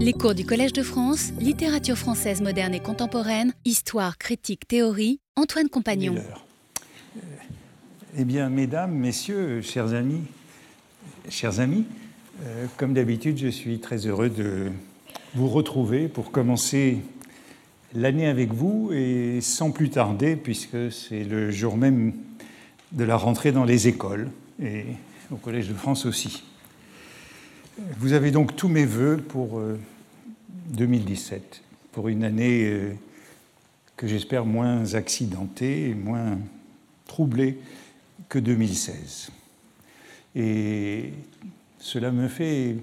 Les cours du Collège de France, littérature française moderne et contemporaine, histoire, critique, théorie, Antoine Compagnon. Eh bien, mesdames, messieurs, chers amis, chers amis, euh, comme d'habitude, je suis très heureux de vous retrouver pour commencer l'année avec vous et sans plus tarder, puisque c'est le jour même de la rentrée dans les écoles et au Collège de France aussi. Vous avez donc tous mes voeux pour 2017, euh, pour une année euh, que j'espère moins accidentée moins troublée que 2016. Et cela me fait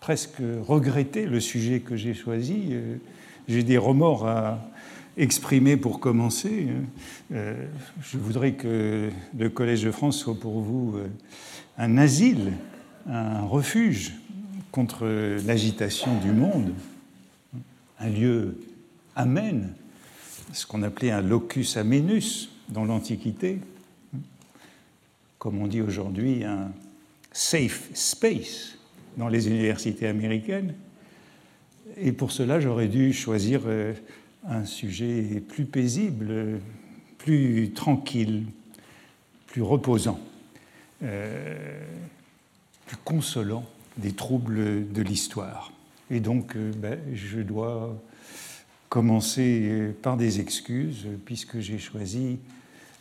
presque regretter le sujet que j'ai choisi. Euh, j'ai des remords à exprimer pour commencer. Je voudrais que le Collège de France soit pour vous un asile, un refuge contre l'agitation du monde, un lieu amène, ce qu'on appelait un locus amenus dans l'Antiquité, comme on dit aujourd'hui un safe space dans les universités américaines. Et pour cela, j'aurais dû choisir euh, un sujet plus paisible, plus tranquille, plus reposant, euh, plus consolant des troubles de l'histoire. Et donc, euh, ben, je dois commencer euh, par des excuses, puisque j'ai choisi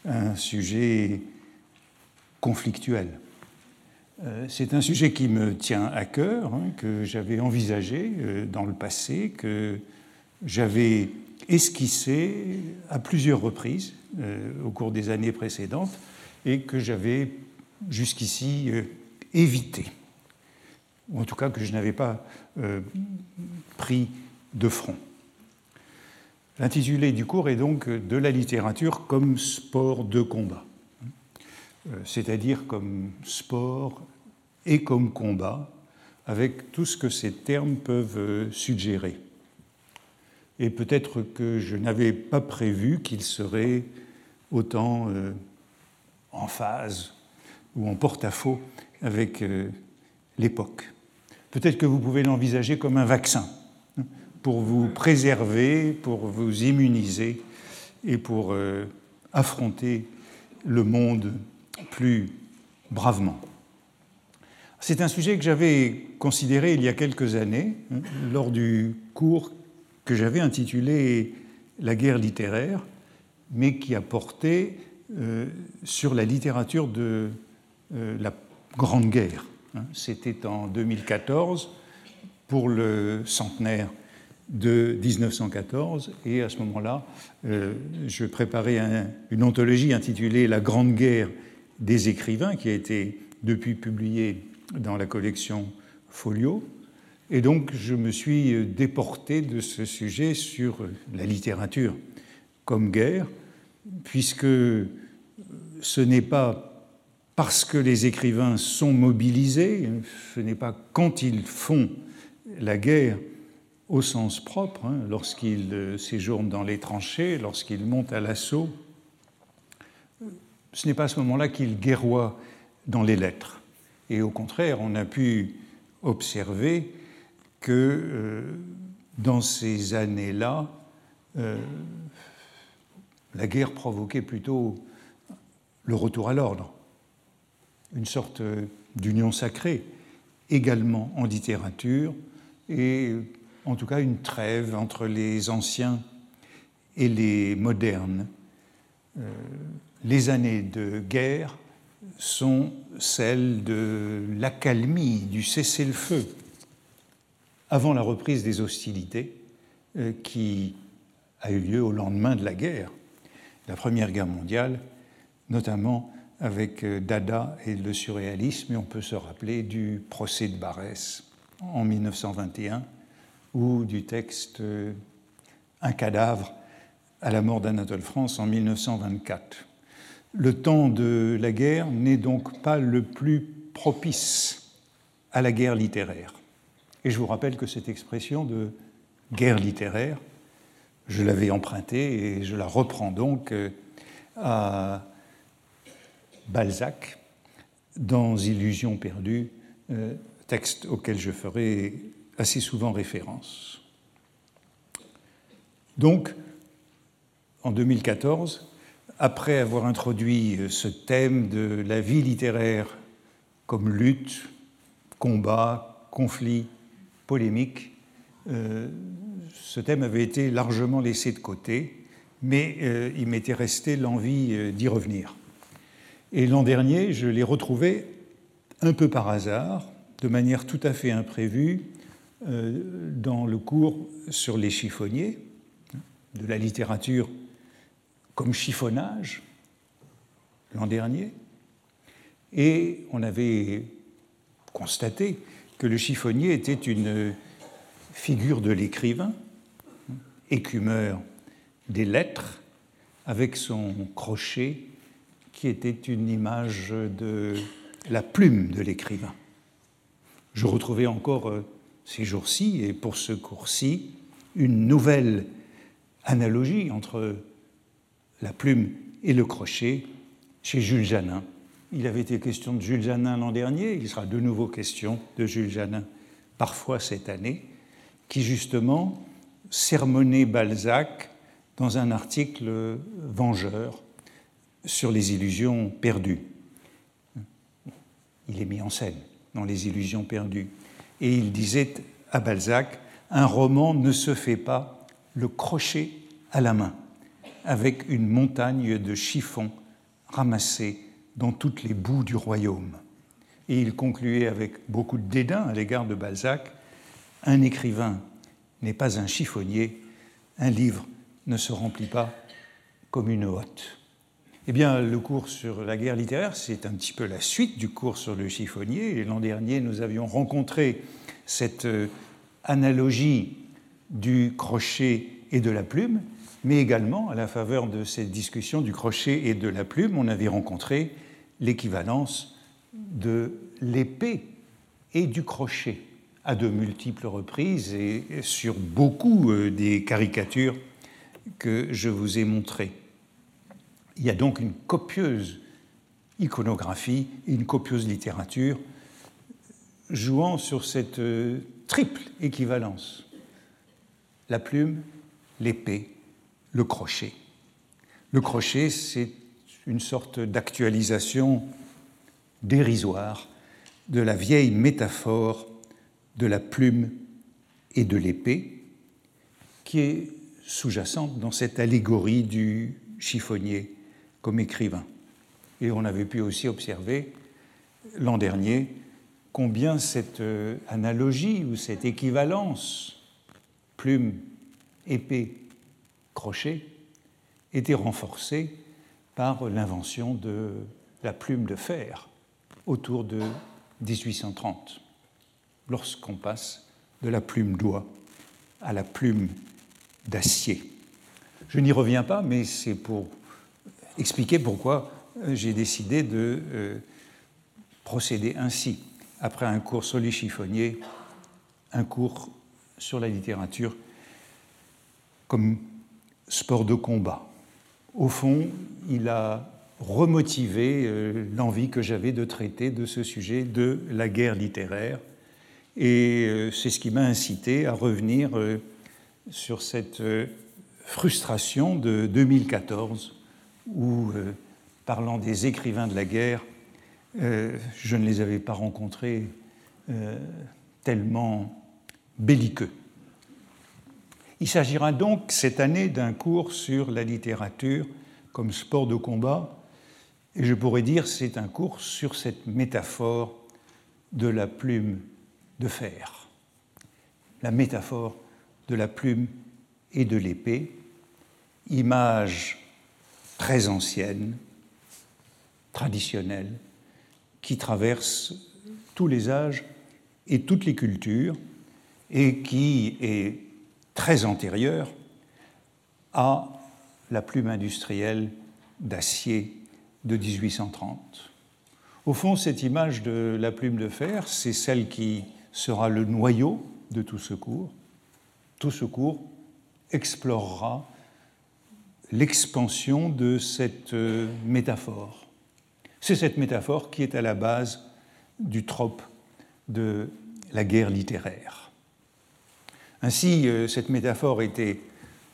un sujet conflictuel. Euh, c'est un sujet qui me tient à cœur, hein, que j'avais envisagé dans le passé, que j'avais esquissé à plusieurs reprises au cours des années précédentes et que j'avais jusqu'ici évité ou en tout cas que je n'avais pas euh, pris de front. L'intitulé du cours est donc De la littérature comme sport de combat, euh, c'est-à-dire comme sport et comme combat, avec tout ce que ces termes peuvent euh, suggérer. Et peut-être que je n'avais pas prévu qu'il serait autant en phase ou en porte-à-faux avec l'époque. Peut-être que vous pouvez l'envisager comme un vaccin hein, pour vous préserver, pour vous immuniser et pour euh, affronter le monde plus bravement. C'est un sujet que j'avais considéré il y a quelques années hein, lors du cours que j'avais intitulé La guerre littéraire, mais qui a porté euh, sur la littérature de euh, la Grande Guerre. Hein, c'était en 2014 pour le centenaire de 1914 et à ce moment-là, euh, je préparais une anthologie intitulée La Grande Guerre des écrivains qui a été depuis publiée dans la collection Folio. Et donc je me suis déporté de ce sujet sur la littérature comme guerre, puisque ce n'est pas parce que les écrivains sont mobilisés, ce n'est pas quand ils font la guerre au sens propre, hein, lorsqu'ils euh, séjournent dans les tranchées, lorsqu'ils montent à l'assaut, ce n'est pas à ce moment-là qu'ils guerroient dans les lettres. Et au contraire, on a pu observer que euh, dans ces années-là, euh, la guerre provoquait plutôt le retour à l'ordre une sorte d'union sacrée, également en littérature, et en tout cas une trêve entre les anciens et les modernes. Euh, les années de guerre sont celles de l'accalmie, du cessez-le-feu, avant la reprise des hostilités euh, qui a eu lieu au lendemain de la guerre, la Première Guerre mondiale, notamment avec euh, Dada et le surréalisme, et on peut se rappeler du procès de Barès en 1921 ou du texte euh, Un cadavre à la mort d'Anatole France en 1924. Le temps de la guerre n'est donc pas le plus propice à la guerre littéraire. Et je vous rappelle que cette expression de guerre littéraire, je l'avais empruntée et je la reprends donc euh, à Balzac dans Illusions perdues, euh, texte auquel je ferai assez souvent référence. Donc, en 2014, après avoir introduit ce thème de la vie littéraire comme lutte, combat, conflit, polémique, euh, ce thème avait été largement laissé de côté, mais euh, il m'était resté l'envie euh, d'y revenir. Et l'an dernier, je l'ai retrouvé un peu par hasard, de manière tout à fait imprévue, dans le cours sur les chiffonniers, de la littérature comme chiffonnage, l'an dernier. Et on avait constaté que le chiffonnier était une figure de l'écrivain, écumeur des lettres, avec son crochet qui était une image de la plume de l'écrivain. Je retrouvais encore euh, ces jours-ci, et pour ce cours-ci, une nouvelle analogie entre la plume et le crochet chez Jules Janin. Il avait été question de Jules Janin l'an dernier, il sera de nouveau question de Jules Janin parfois cette année, qui justement sermonnait Balzac dans un article vengeur sur les illusions perdues. Il est mis en scène dans les illusions perdues. Et il disait à Balzac, un roman ne se fait pas le crochet à la main, avec une montagne de chiffons ramassés dans toutes les boues du royaume. Et il concluait avec beaucoup de dédain à l'égard de Balzac, un écrivain n'est pas un chiffonnier, un livre ne se remplit pas comme une hotte. Eh bien, le cours sur la guerre littéraire, c'est un petit peu la suite du cours sur le chiffonnier. L'an dernier, nous avions rencontré cette euh, analogie du crochet et de la plume, mais également, à la faveur de cette discussion du crochet et de la plume, on avait rencontré l'équivalence de l'épée et du crochet à de multiples reprises et sur beaucoup euh, des caricatures que je vous ai montrées. Il y a donc une copieuse iconographie et une copieuse littérature jouant sur cette euh, triple équivalence. La plume, l'épée le crochet. Le crochet, c'est une sorte d'actualisation dérisoire de la vieille métaphore de la plume et de l'épée, qui est sous-jacente dans cette allégorie du chiffonnier comme écrivain. Et on avait pu aussi observer l'an dernier combien cette euh, analogie ou cette équivalence plume, épée, crochet était renforcé par l'invention de la plume de fer autour de 1830, lorsqu'on passe de la plume d'oie à la plume d'acier. Je n'y reviens pas, mais c'est pour expliquer pourquoi j'ai décidé de euh, procéder ainsi. Après un cours chiffonniers, un cours sur la littérature comme sport de combat. Au fond, il a remotivé euh, l'envie que j'avais de traiter de ce sujet de la guerre littéraire. Et euh, c'est ce qui m'a incité à revenir euh, sur cette frustration de 2014 où, parlant des écrivains de la guerre, je ne les avais pas rencontrés tellement belliqueux. Il s'agira donc cette année d'un cours sur la littérature comme sport de combat, et je pourrais dire c'est un cours sur cette métaphore de la plume de fer, la métaphore de la plume et de l'épée, image très ancienne, traditionnelle, qui traverse tous les âges et toutes les cultures, et qui est très antérieure à la plume industrielle d'acier de 1830. Au fond, cette image de la plume de fer, c'est celle qui sera le noyau de tout ce cours. Tout ce cours explorera l'expansion de cette euh, métaphore. C'est cette métaphore qui est à la base du trope de la guerre littéraire. Ainsi, cette métaphore était,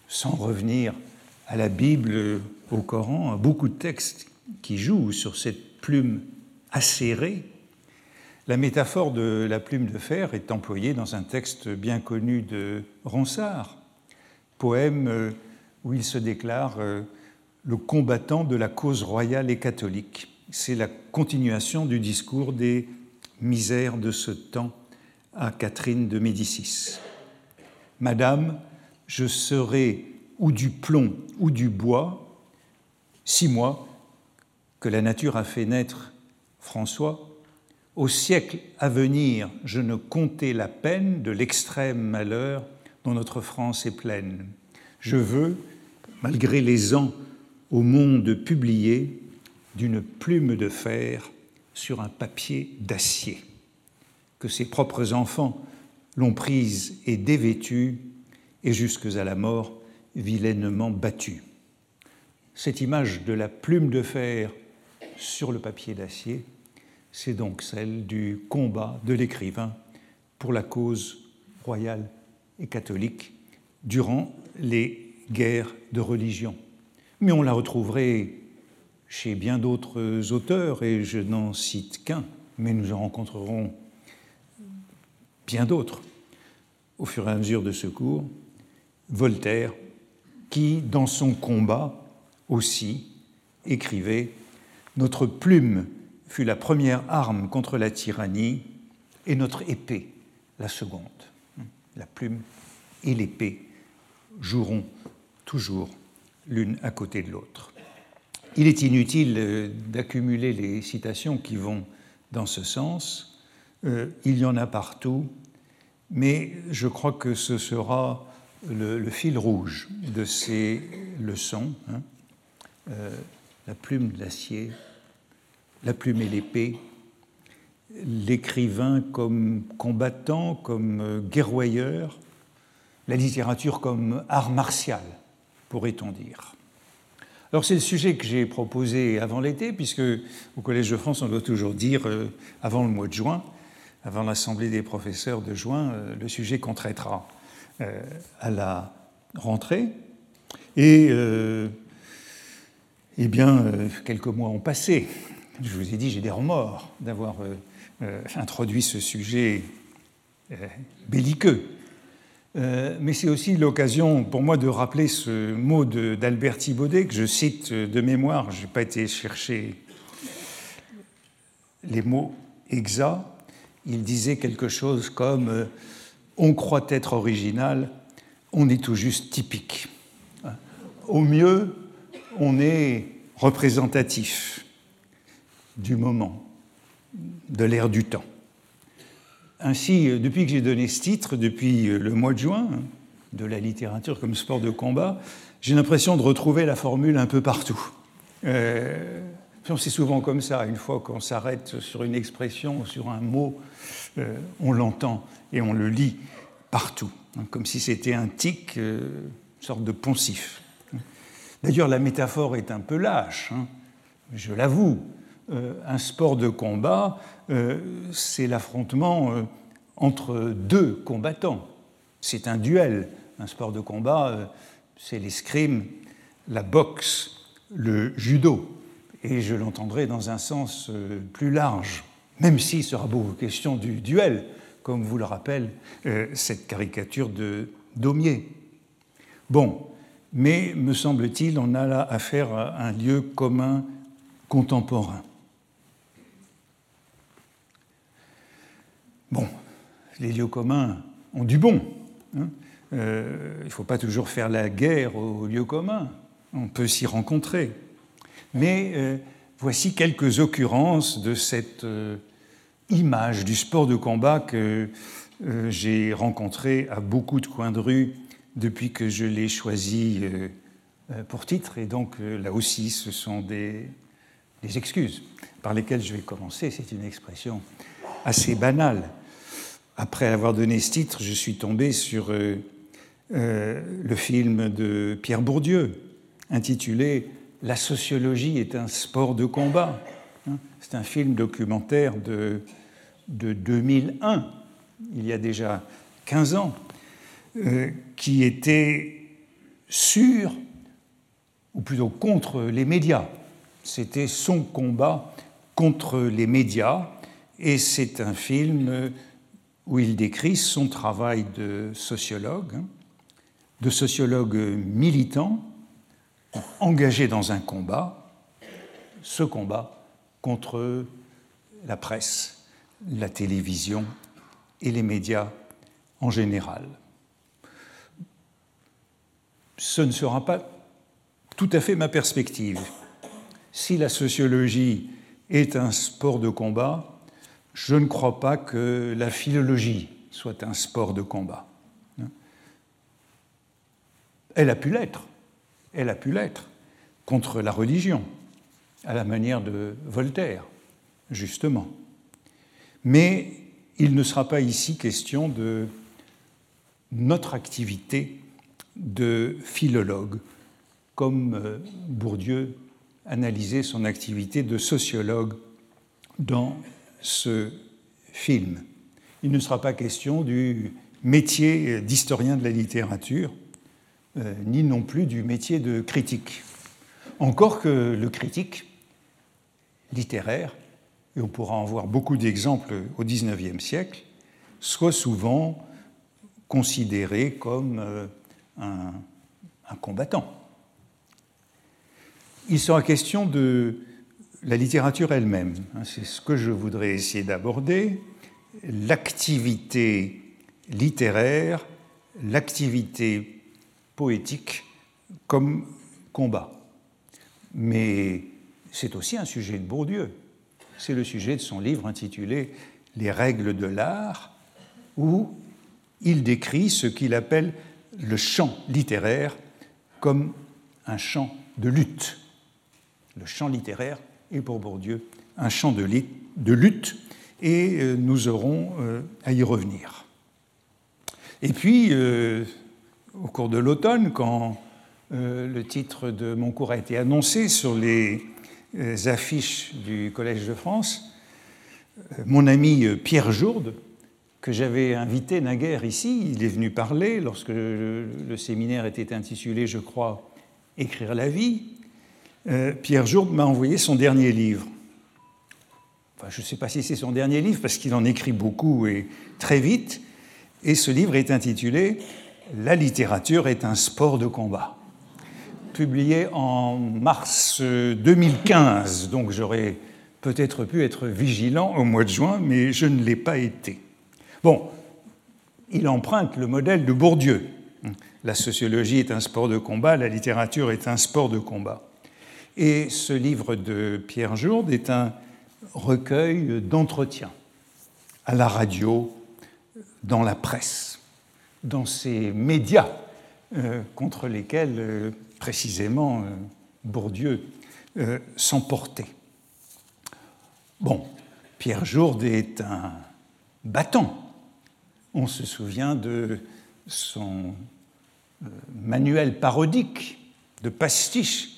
sans revenir à la Bible, au Coran, à beaucoup de textes qui jouent sur cette plume acérée. La métaphore de la plume de fer est employée dans un texte bien connu de Ronsard, poème euh, où il se déclare euh, le combattant de la cause royale et catholique. C'est la continuation du discours des misères de ce temps à Catherine de Médicis. Madame, je serai ou du plomb ou du bois, six mois que la nature a fait naître François, au siècle à venir, je ne comptais la peine de l'extrême malheur dont notre France est pleine. Je veux, malgré les ans au monde publié, d'une plume de fer sur un papier d'acier, que ses propres enfants l'ont prise et dévêtue, et jusque à la mort vilainement battue. Cette image de la plume de fer sur le papier d'acier, c'est donc celle du combat de l'écrivain pour la cause royale et catholique durant les guerres de religion. Mais on la retrouverait chez bien d'autres auteurs, et je n'en cite qu'un, mais nous en rencontrerons bien d'autres au fur et à mesure de ce cours. Voltaire, qui, dans son combat aussi, écrivait Notre plume fut la première arme contre la tyrannie et notre épée la seconde. La plume et l'épée joueront toujours l'une à côté de l'autre. Il est inutile euh, d'accumuler les citations qui vont dans ce sens. Euh, il y en a partout, mais je crois que ce sera le, fil rouge de ces leçons. Hein. Euh, la plume d'acier, la plume et l'épée, l'écrivain comme combattant, comme guerroyeur, la littérature comme art martial, pourrait-on dire? Alors c'est le sujet que j'ai proposé avant l'été, puisque au Collège de France, on doit toujours dire euh, avant le mois de juin, avant l'Assemblée des professeurs de juin, euh, le sujet qu'on traitera euh, à la rentrée. Et eh bien, quelques mois ont passé. Je vous ai dit, j'ai des remords d'avoir introduit ce sujet belliqueux euh, mais c'est aussi l'occasion pour moi de rappeler ce mot d'Albert Thibaudet que je cite de mémoire, je n'ai pas été chercher les mots exacts. Il disait quelque chose comme euh, On croit être original, on est tout juste typique. Au mieux, on est représentatif du moment, de l'ère du temps. Ainsi, euh, depuis que j'ai donné ce titre, depuis euh, le mois de juin, hein, de la littérature comme sport de combat, j'ai l'impression de retrouver la formule un peu partout. Euh, c'est souvent comme ça, une fois qu'on s'arrête sur une expression, sur un mot, on l'entend et on le lit partout, hein, comme si c'était un tic, une sorte de poncif. D'ailleurs, la métaphore est un peu lâche, hein, je l'avoue. Un sport de combat, euh, c'est l'affrontement euh, entre deux combattants. C'est un duel. Un sport de combat, euh, c'est l'escrime, la boxe, le judo. Et je l'entendrai dans un sens plus large, même s'il sera beaucoup question du duel, comme vous le rappelle cette caricature de Daumier. Bon, mais me semble-t-il, on a là affaire à un lieu commun contemporain. Bon, les lieux communs ont du bon. Hein. Euh, il ne faut pas toujours faire la guerre aux lieux communs. On peut s'y rencontrer. Mais euh, voici quelques occurrences de cette euh, image du sport de combat que j'ai rencontré à beaucoup de coins de rue depuis que je l'ai choisi pour titre. Et donc là aussi, ce sont des excuses par lesquelles je vais commencer. C'est une expression assez banale après avoir donné ce titre, je suis tombé sur euh, euh, le film de Pierre Bourdieu, intitulé La sociologie est un sport de combat. Hein, c'est un film documentaire de, de 2001, il y a déjà 15 ans, euh, qui était sur, ou plutôt contre les médias. C'était son combat contre les médias, et c'est un film où il décrit son travail de sociologue, hein, de sociologue militant, engagé dans un combat, ce combat contre la presse, la télévision et les médias en général. Ce ne sera pas tout à fait ma perspective. Si la sociologie est un sport de combat, je ne crois pas que la philologie soit un sport de combat. Elle a pu l'être, elle a pu l'être contre la religion, à la manière de Voltaire, justement. Mais il ne sera pas ici question de notre activité de philologue, comme euh, Bourdieu analysait son activité de sociologue dans ce film. Il ne sera pas question du métier d'historien de la littérature, euh, ni non plus du métier de critique. Encore que le critique littéraire, et on pourra en voir beaucoup d'exemples au XIXe siècle, soit souvent considéré comme euh, un, un combattant. Il sera question de la littérature elle-même. Hein, c'est ce que je voudrais essayer d'aborder. L'activité littéraire, l'activité poétique comme combat. Mais c'est aussi un sujet de Bourdieu. C'est le sujet de son livre intitulé Les règles de l'art, où il décrit ce qu'il appelle le chant littéraire comme un chant de lutte. Le chant littéraire est pour Bourdieu un chant de, lutte, et euh, nous aurons euh, à y revenir. Et puis, euh, au cours de l'automne, quand le titre de mon cours a été annoncé sur les affiches du Collège de France, mon ami Pierre Jourde, que j'avais invité naguère ici. Il est venu parler lorsque le, séminaire était intitulé, je crois, Écrire la vie. Euh, Pierre Jourde m'a envoyé son dernier livre. Je ne sais pas si c'est son dernier livre parce qu'il en écrit beaucoup et très vite. Et ce livre est intitulé La littérature est un sport de combat, publié en mars 2015. Donc j'aurais peut-être pu être vigilant au mois de juin, mais je ne l'ai pas été. Bon, il emprunte le modèle de Bourdieu. La sociologie est un sport de combat, la littérature est un sport de combat. Et ce livre de Pierre Jourde est un recueil d'entretiens à la radio, dans la presse, dans ces médias euh, contre lesquels euh, précisément euh, Bourdieu s'emportait. Bon, Pierre Jourde est un battant on se souvient de son manuel parodique de pastiche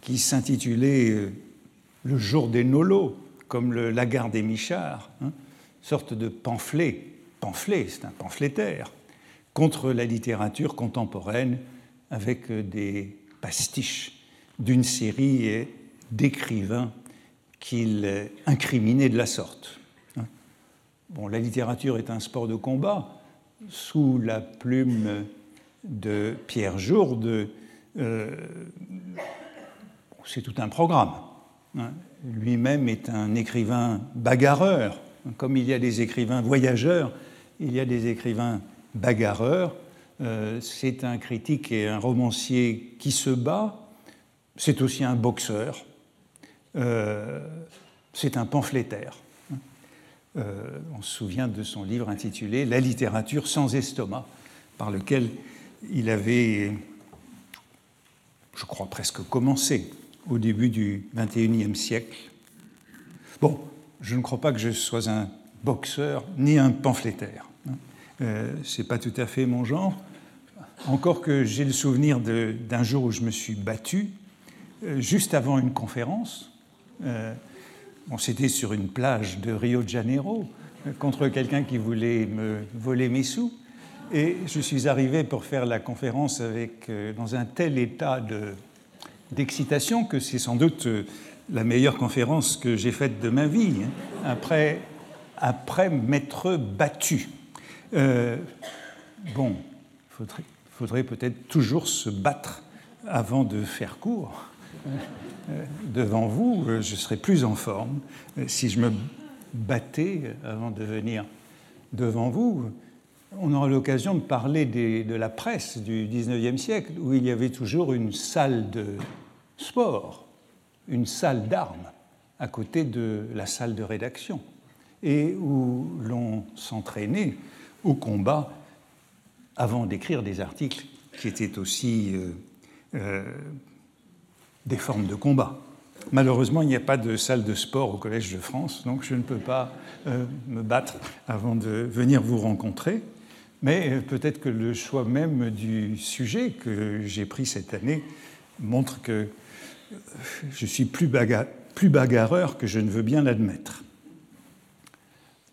qui s'intitulait euh, Le jour des nolos, comme le Lagarde des Michards, hein, sorte de pamphlet, pamphlet, c'est un pamphlétaire, contre la littérature contemporaine avec euh, des pastiches d'une série d'écrivains qu'il incriminait de la sorte. Bon, la littérature est un sport de combat. Sous la plume de Pierre Jourde, euh, c'est tout un programme. Hein. Lui-même est un écrivain bagarreur. Comme il y a des écrivains voyageurs, il y a des écrivains bagarreurs. Euh, c'est un critique et un romancier qui se bat. C'est aussi un boxeur. Euh, c'est un pamphlétaire. Euh, on se souvient de son livre intitulé La littérature sans estomac, par lequel il avait, je crois, presque commencé au début du XXIe siècle. Bon, je ne crois pas que je sois un boxeur ni un pamphlétaire. Hein. Euh, Ce n'est pas tout à fait mon genre. Encore que j'ai le souvenir d'un jour où je me suis battu, euh, juste avant une conférence. On s'était sur une plage de Rio de Janeiro contre quelqu'un qui voulait me voler mes sous. Et je suis arrivé pour faire la conférence avec, euh, dans un tel état d'excitation que c'est sans doute euh, la meilleure conférence que j'ai faite de ma vie, hein, après, m'être battu. Euh, bon, il faudrait, faudrait peut-être toujours se battre avant de faire court. devant vous, je serais plus en forme. Si je me battais avant de venir devant vous, on aura l'occasion de parler de la presse du XIXe siècle, où il y avait toujours une salle de sport, une salle d'armes à côté de la salle de rédaction, et où l'on s'entraînait au combat avant d'écrire des articles qui étaient aussi euh, euh, des formes de combat. Malheureusement, il n'y a pas de salle de sport au Collège de France, donc je ne peux pas euh, me battre avant de venir vous rencontrer. Mais euh, peut-être que le choix même du sujet que j'ai pris cette année montre que euh, je suis plus, bagarreur que je ne veux bien l'admettre.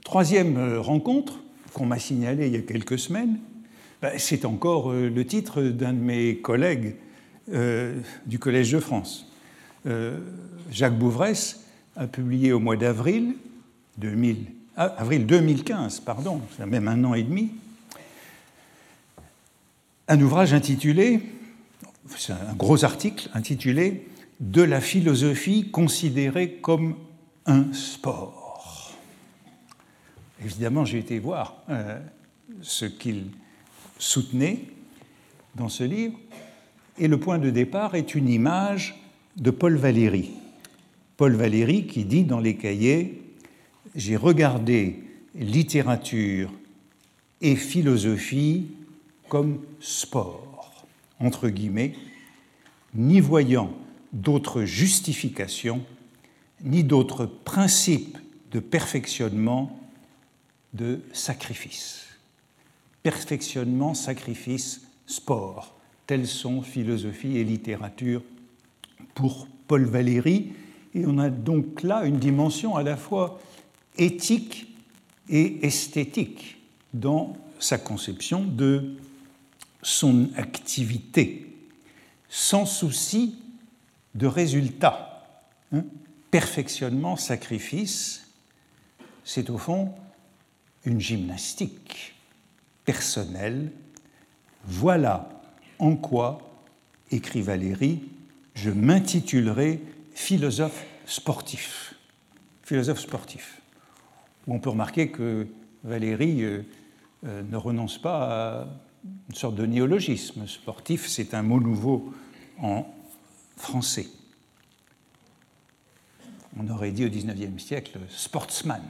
Troisième euh, rencontre qu'on m'a signalée il y a quelques semaines, ben, c'est encore le titre d'un de mes collègues du Collège de France. Jacques Bouvresse a publié au mois d'avril 2000, ah, avril 2015, pardon, c'est même un an et demi, un ouvrage intitulé, c'est un gros article intitulé De la philosophie considérée comme un sport. Évidemment, j'ai été voir euh, ce qu'il soutenait dans ce livre, et le point de départ est une image de Paul Valéry. Paul Valéry qui dit dans les cahiers J'ai regardé littérature et philosophie comme sport, entre guillemets, n'y voyant d'autre justification, ni d'autre principe de perfectionnement de sacrifice. Perfectionnement, sacrifice, sport, tels sont philosophie et littérature pour Paul Valéry. Et on a donc là une dimension à la fois éthique et esthétique dans sa conception de son activité sans souci de résultat. Hein. Perfectionnement, sacrifice, c'est au fond une gymnastique personnelle. Voilà en quoi, écrit Valérie, je m'intitulerai philosophe sportif. Philosophe sportif. on peut remarquer que Valérie euh, euh, ne renonce pas à une sorte de néologisme. Sportif, c'est un mot nouveau en français. On aurait dit au XIXe siècle sportsman,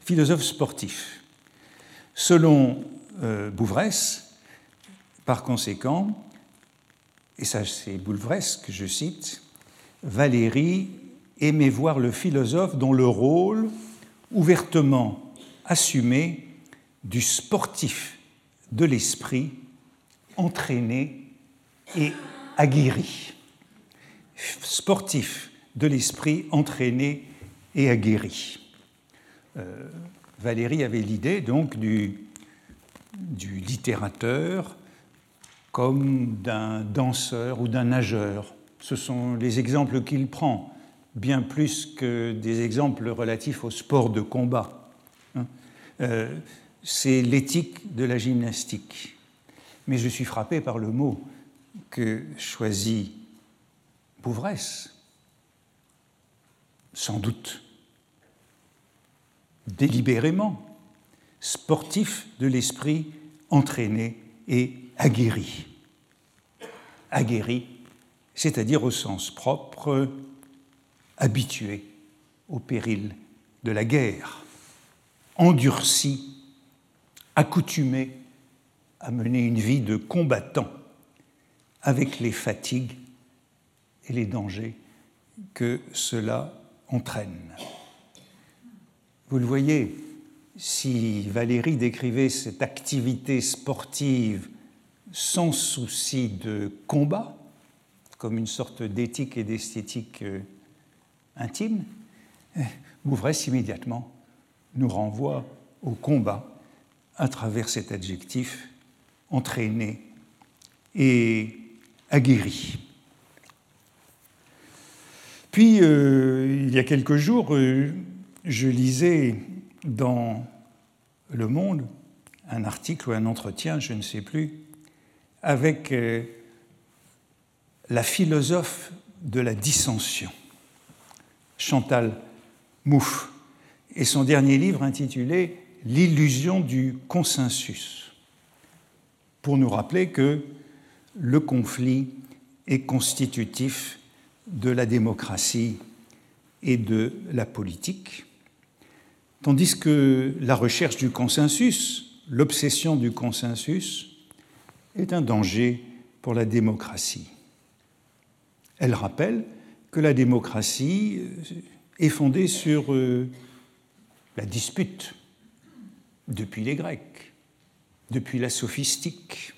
philosophe sportif. Selon euh, Bouvresse, par conséquent, et ça c'est Bouvresse que je cite, Valérie aimait voir le philosophe dont le rôle, ouvertement assumé, du sportif de l'esprit entraîné et aguerri. Sportif de l'esprit entraîné et aguerri. Euh, Valérie avait l'idée donc du, du littérateur comme d'un danseur ou d'un nageur. Ce sont les exemples qu'il prend, bien plus que des exemples relatifs au sport de combat. Hein. Euh, c'est l'éthique de la gymnastique. Mais je suis frappé par le mot que choisit Bouvresse, sans doute délibérément, sportif de l'esprit entraîné et aguerri. Aguerri, c'est-à-dire au sens propre, habitué au péril de la guerre, endurci accoutumé à mener une vie de combattant avec les fatigues et les dangers que cela entraîne. Vous le voyez, si Valérie décrivait cette activité sportive sans souci de combat, comme une sorte d'éthique et d'esthétique euh, intime, Mouvresse immédiatement nous renvoie au combat à travers cet adjectif entraîné et aguerri. Puis, euh, il y a quelques jours, euh, je lisais dans Le Monde un article ou un entretien, je ne sais plus, avec euh, la philosophe de la dissension, Chantal Mouffe, et son dernier livre intitulé L'illusion du consensus, pour nous rappeler que le conflit est constitutif de la démocratie et de la politique, tandis que la recherche du consensus, l'obsession du consensus, est un danger pour la démocratie. Elle rappelle que la démocratie est fondée sur euh, la dispute depuis les Grecs, depuis la sophistique,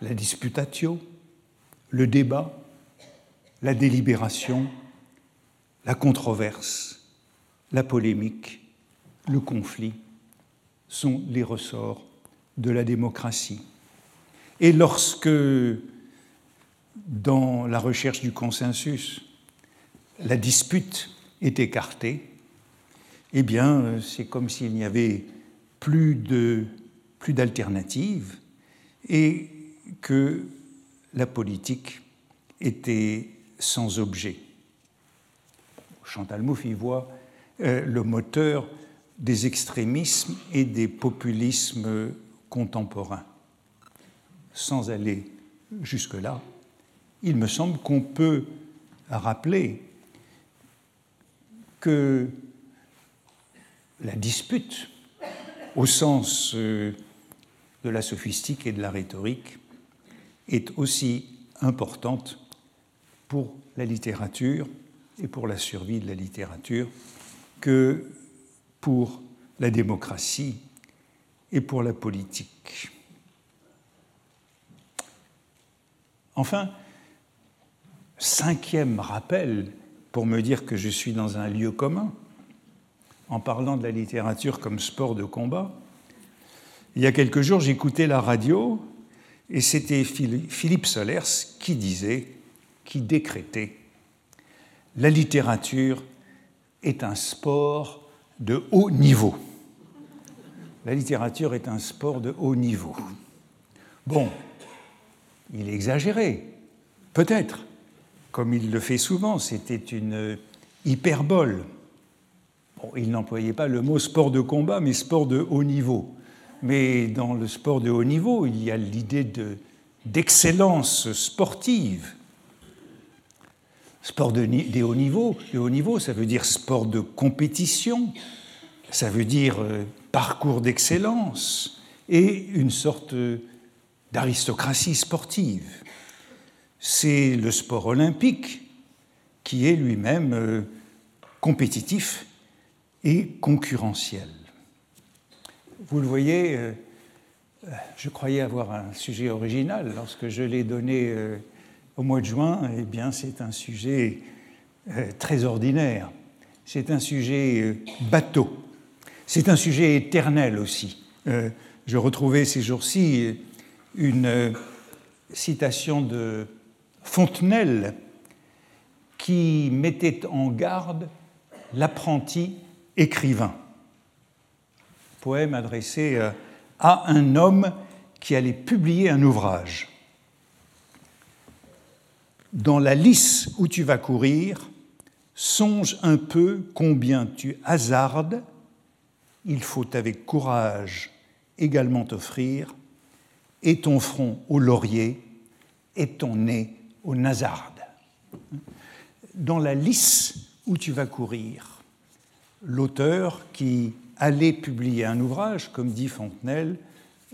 la disputatio, le débat, la délibération, la controverse, la polémique, le conflit sont les ressorts de la démocratie. Et lorsque, dans la recherche du consensus, la dispute est écartée, eh bien, c'est comme s'il n'y avait plus d'alternatives et que la politique était sans objet. Chantal Mouffe y voit euh, le moteur des extrémismes et des populismes contemporains. Sans aller jusque-là, il me semble qu'on peut rappeler que la dispute, au sens euh, de la sophistique et de la rhétorique, est aussi importante pour la littérature et pour la survie de la littérature que pour la démocratie et pour la politique. Enfin, cinquième rappel pour me dire que je suis dans un lieu commun, en parlant de la littérature comme sport de combat, il y a quelques jours, j'écoutais la radio et c'était Philippe Solers qui disait qui décrétait La littérature est un sport de haut niveau. La littérature est un sport de haut niveau. Bon, il exagérait, peut-être, comme il le fait souvent, c'était une hyperbole. Il n'employait pas le mot sport de combat, mais sport de haut niveau. Mais dans le sport de haut niveau, il y a l'idée d'excellence sportive Sport de, haut niveau, de haut niveau, ça veut dire sport de compétition, ça veut dire euh, parcours d'excellence et une sorte d'aristocratie sportive. C'est le sport olympique qui est lui-même euh, compétitif et concurrentiel. Vous le voyez, euh, je croyais avoir un sujet original lorsque je l'ai donné au mois de juin, eh bien, c'est un sujet euh, très ordinaire. C'est un sujet euh, bateau. C'est un sujet éternel aussi. Euh, je retrouvais ces jours-ci une citation de Fontenelle qui mettait en garde l'apprenti écrivain. Poème adressé à un homme qui allait publier un ouvrage dans la lice où tu vas courir, songe un peu combien tu hasardes, il faut avec courage également t'offrir, et ton front au laurier, et ton nez au nasarde. Dans la lice où tu vas courir, l'auteur qui allait publier un ouvrage, comme dit Fontenelle,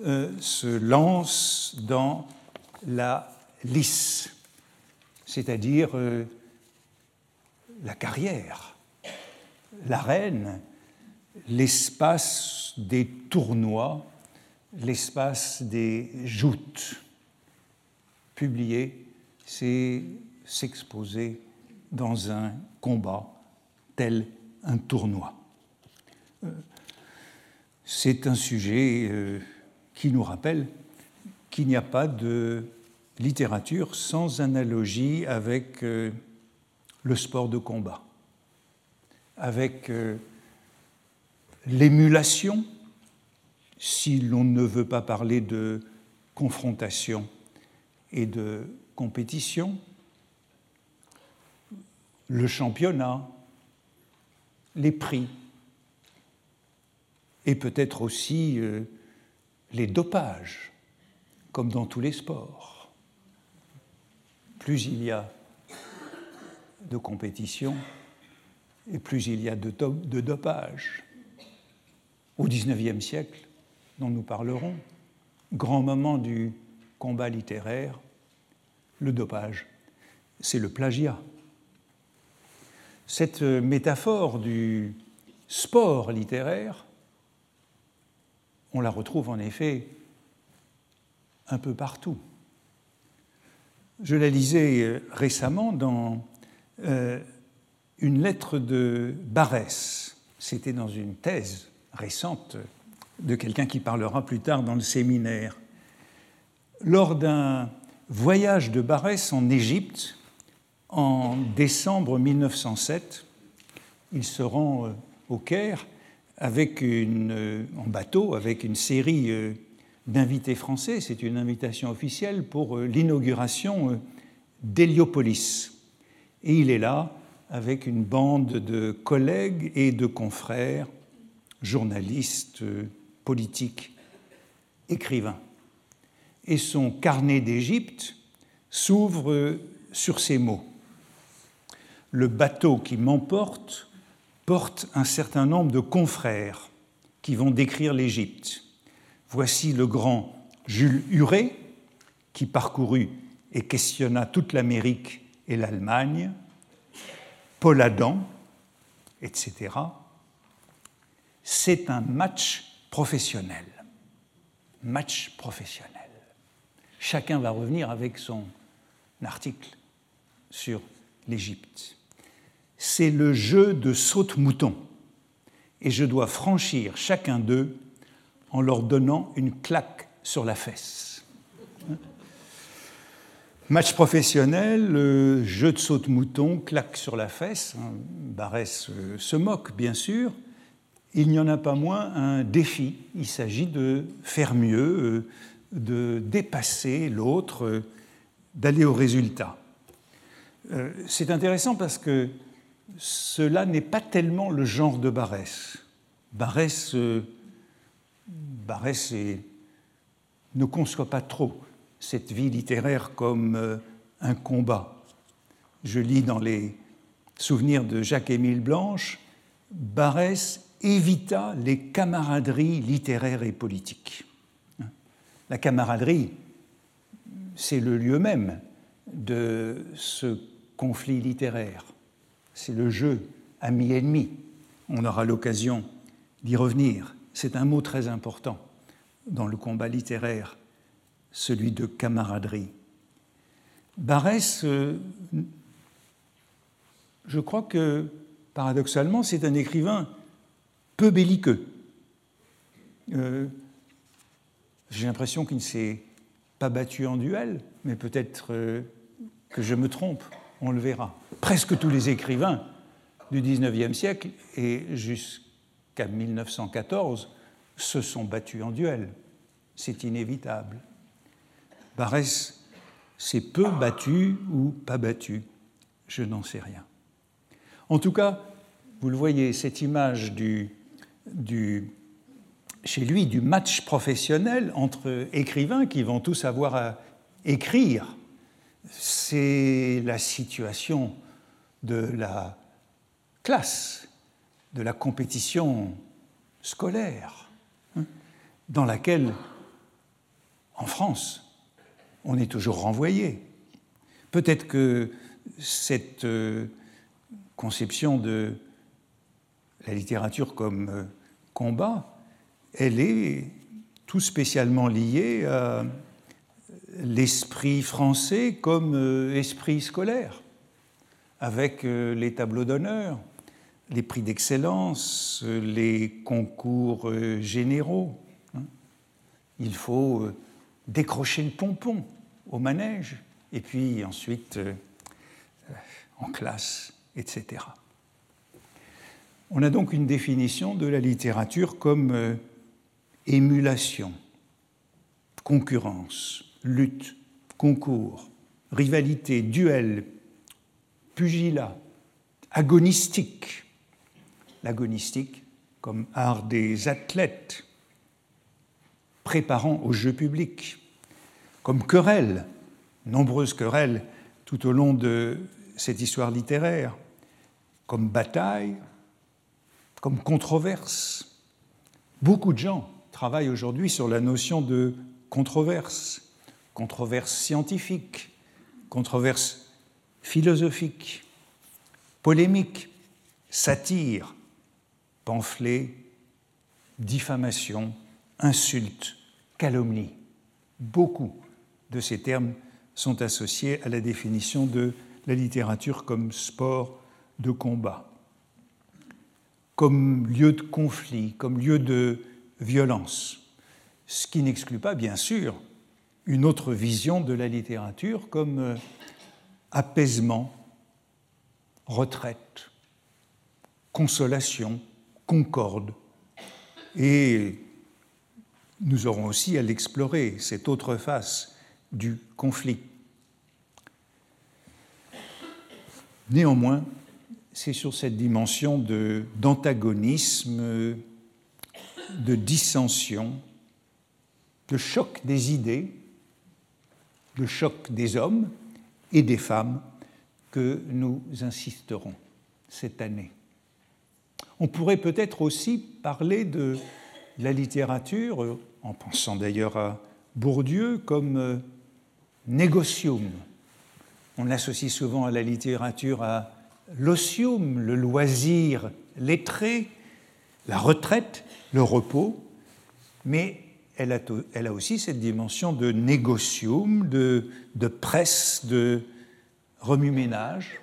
euh, se lance dans la lice c'est-à-dire euh, la carrière, l'arène, l'espace des tournois, l'espace des joutes. Publier, c'est s'exposer dans un combat tel un tournoi. Euh, c'est un sujet euh, qui nous rappelle qu'il n'y a pas de littérature sans analogie avec euh, le sport de combat, avec l'émulation, si l'on ne veut pas parler de confrontation et de compétition, le championnat, les prix, et peut-être aussi euh, les dopages, comme dans tous les sports. Plus il y a de compétition, et plus il y a de, de dopage. Au XIXe siècle, dont nous parlerons, grand moment du combat littéraire, le dopage, c'est le plagiat. Cette métaphore du sport littéraire, on la retrouve en effet un peu partout. Je la lisais euh, récemment dans euh, une lettre de Barès. C'était dans une thèse récente de quelqu'un qui parlera plus tard dans le séminaire. Lors d'un voyage de Barès en Égypte en décembre 1907, il se rend euh, au Caire euh, en bateau avec une série euh, d'invités français. C'est une invitation officielle pour l'inauguration d'Héliopolis. Et il est là avec une bande de collègues et de confrères, journalistes, politiques, écrivains. Et son carnet d'Égypte s'ouvre sur ces mots. Le bateau qui m'emporte porte un certain nombre de confrères qui vont décrire l'Égypte. Voici le grand Jules Huré, qui parcourut et questionna toute l'Amérique et l'Allemagne, Paul Adam, etc. C'est un match professionnel. Match professionnel. Chacun va revenir avec son article sur l'Égypte. C'est le jeu de saute-mouton, et je dois franchir chacun d'eux en leur donnant une claque sur la fesse. Match professionnel, jeu de saute-mouton, claque sur la fesse. Hein, Barès euh, se moque, bien sûr, il n'y en a pas moins un défi. Il s'agit de faire mieux, euh, de dépasser l'autre, euh, d'aller au résultat. C'est intéressant parce que cela n'est pas tellement le genre de Barès. Barès, Barès ne conçoit pas trop cette vie littéraire comme un combat. Je lis dans les souvenirs de Jacques-Émile Blanche, Barès évita les camaraderies littéraires et politiques. La camaraderie, c'est le lieu même de ce conflit littéraire. C'est le jeu ami-ennemi. On aura l'occasion d'y revenir. C'est un mot très important dans le combat littéraire, celui de camaraderie. Barès, euh, je crois que paradoxalement, c'est un écrivain peu belliqueux. Euh, j'ai l'impression qu'il ne s'est pas battu en duel, mais peut-être euh, que je me trompe, on le verra. Presque tous les écrivains du XIXe siècle et jusqu'à 1914 se sont battus en duel. C'est inévitable. Barès s'est peu battu ou pas battu, je n'en sais rien. En tout cas, vous le voyez, cette image du chez lui du match professionnel entre écrivains qui vont tous avoir à écrire. C'est la situation de la classe, de la compétition scolaire, hein, dans laquelle, en France, on est toujours renvoyé. Peut-être que cette euh, conception de la littérature comme euh, combat, elle est tout spécialement liée à l'esprit français comme euh, esprit scolaire, avec euh, les tableaux d'honneur, les prix d'excellence, les concours euh, généraux. Hein. Il faut euh, décrocher le pompon au manège, et puis ensuite euh, en classe, etc. On a donc une définition de la littérature comme émulation, concurrence, lutte, concours, rivalité, duel, pugilat, agonistique. L'agonistique comme art des athlètes préparant au jeu public, comme querelle, nombreuses querelles tout au long de cette histoire littéraire, comme bataille, comme controverse. Beaucoup de gens travaillent aujourd'hui sur la notion de controverse, controverse scientifique, controverse philosophique, polémique, satire, pamphlet, diffamation, insulte, calomnie. Beaucoup de ces termes sont associés à la définition de la littérature comme sport de combat, comme lieu de conflit, comme lieu de violence, ce qui n'exclut pas, bien sûr, une autre vision de la littérature comme euh, apaisement, retraite, consolation, concorde. Et nous aurons aussi à l'explorer, cette autre face du conflit. Néanmoins, c'est sur cette dimension d'antagonisme, de dissension, de choc des idées, de choc des hommes et des femmes que nous insisterons cette année. On pourrait peut-être aussi parler de la littérature, en pensant d'ailleurs à Bourdieu, comme euh, négocium. On l'associe souvent à la littérature à l'osium, le loisir lettré, la retraite, le repos, mais elle a, aussi cette dimension de négocium, de, de presse, de remue-ménage.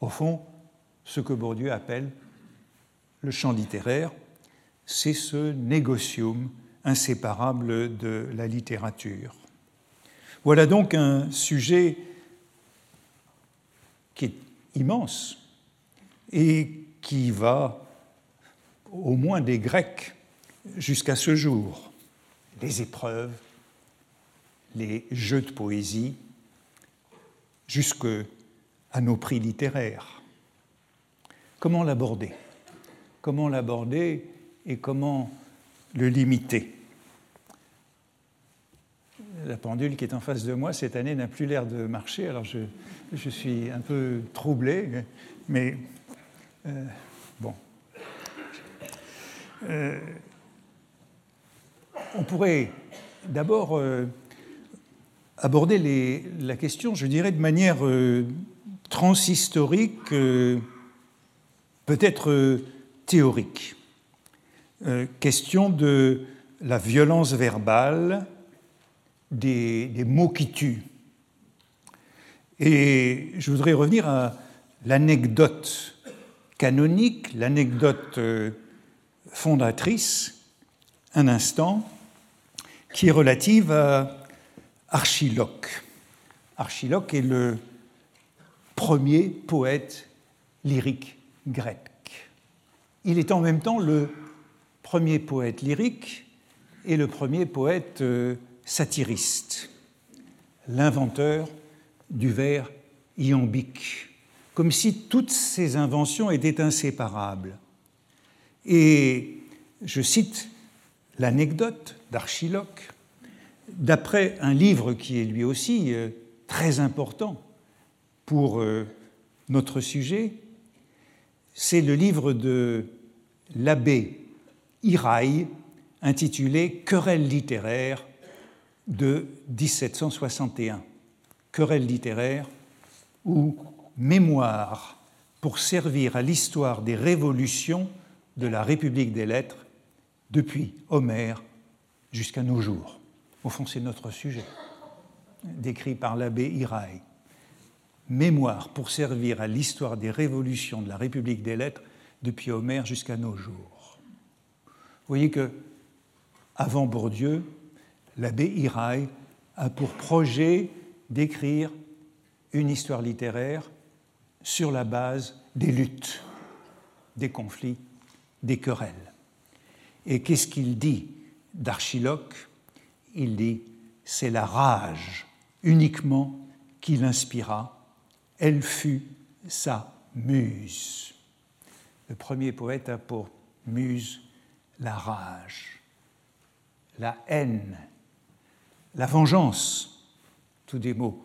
Au fond, ce que Bourdieu appelle le champ littéraire, c'est ce négocium inséparable de la littérature. Voilà donc un sujet qui est immense et qui va au moins des Grecs jusqu'à ce jour. Les épreuves, les jeux de poésie, jusqu'à nos prix littéraires. Comment l'aborder? Comment l'aborder et comment le limiter? La pendule qui est en face de moi cette année n'a plus l'air de marcher, alors je, je, suis un peu troublé, mais euh, bon. Euh, on pourrait d'abord euh, aborder la question, je dirais, de manière euh, transhistorique, euh, peut-être théorique. question de la violence verbale, des, des, mots qui tuent. Et je voudrais revenir à l'anecdote canonique, l'anecdote fondatrice, un instant, qui est relative à Archiloque. Archiloque est le premier poète lyrique grec. Il est en même temps le premier poète lyrique et le premier poète euh, satiriste, l'inventeur du vers iambique, comme si toutes ces inventions étaient inséparables. Et je cite l'anecdote d'Archiloque, d'après un livre qui est lui aussi euh, très important pour euh, notre sujet, c'est le livre de l'abbé Iraille intitulé Querelle littéraire de 1761. Querelle littéraire ou mémoire pour servir à l'histoire des révolutions de la République des lettres depuis Homère jusqu'à nos jours. Au fond, c'est notre sujet, décrit par l'abbé Iraï. mémoire pour servir à l'histoire des révolutions de la République des lettres depuis Homère jusqu'à nos jours. Vous voyez que, avant Bourdieu, l'abbé Irail a pour projet d'écrire une histoire littéraire sur la base des luttes, des conflits, des querelles. Et qu'est-ce qu'il dit d'Archiloque Il dit c'est la rage uniquement qui l'inspira. Elle fut sa muse. Le premier poète a pour muse la rage, la haine, la vengeance, tous des mots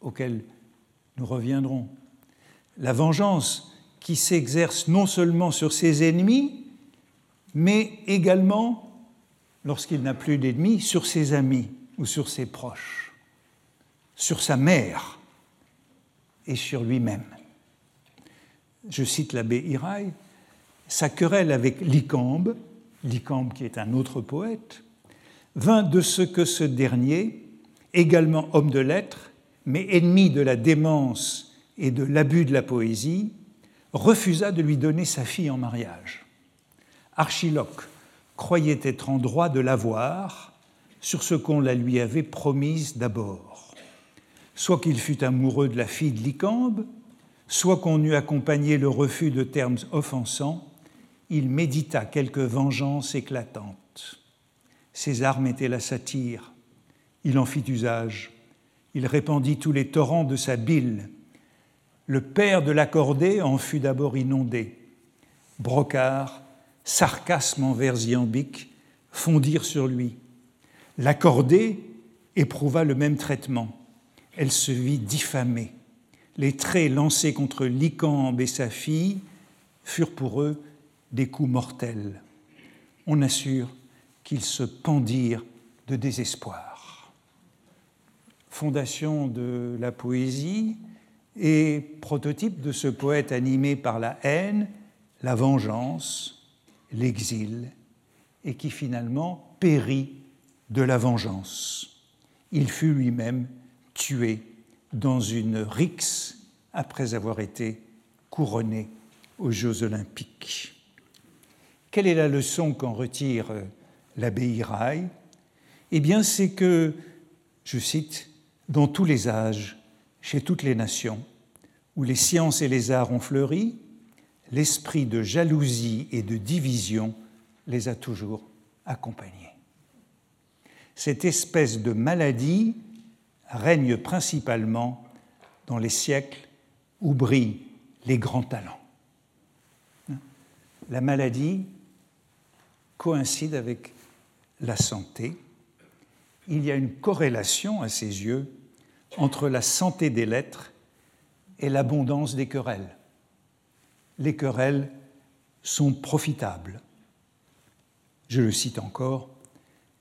auxquels nous reviendrons. La vengeance qui s'exerce non seulement sur ses ennemis, mais également, lorsqu'il n'a plus d'ennemis, sur ses amis ou sur ses proches, sur sa mère et sur lui-même. Je cite l'abbé Irail, sa querelle avec Lycambe, Lycambe qui est un autre poète, vint de ce que ce dernier, également homme de lettres, mais ennemi de la démence et de l'abus de la poésie, refusa de lui donner sa fille en mariage. Archiloque croyait être en droit de l'avoir sur ce qu'on la lui avait promise d'abord. Soit qu'il fût amoureux de la fille de Lycambe, soit qu'on eût accompagné le refus de termes offensants, il médita quelque vengeance éclatante. Ses armes étaient la satire. Il en fit usage. Il répandit tous les torrents de sa bile. Le père de l'accordé en fut d'abord inondé. Brocard, sarcasme envers Iambic, fondirent sur lui. L'accordée éprouva le même traitement. Elle se vit diffamée. Les traits lancés contre Lycambe et sa fille furent pour eux des coups mortels. On assure qu'ils se pendirent de désespoir. Fondation de la poésie et prototype de ce poète animé par la haine, la vengeance, l'exil, et qui finalement périt de la vengeance. Il fut lui-même tué dans une rixe après avoir été couronné aux Jeux olympiques. Quelle est la leçon qu'en retire euh, l'abbé Irail Eh bien, c'est que, je cite, dans tous les âges, chez toutes les nations, où les sciences et les arts ont fleuri, l'esprit de jalousie et de division les a toujours accompagnés cette espèce de maladie règne principalement dans les siècles où brillent les grands talents. La maladie coïncide avec la santé. Il y a une corrélation à ses yeux entre la santé des lettres et l'abondance des querelles. Les querelles sont profitables. Je le cite encore,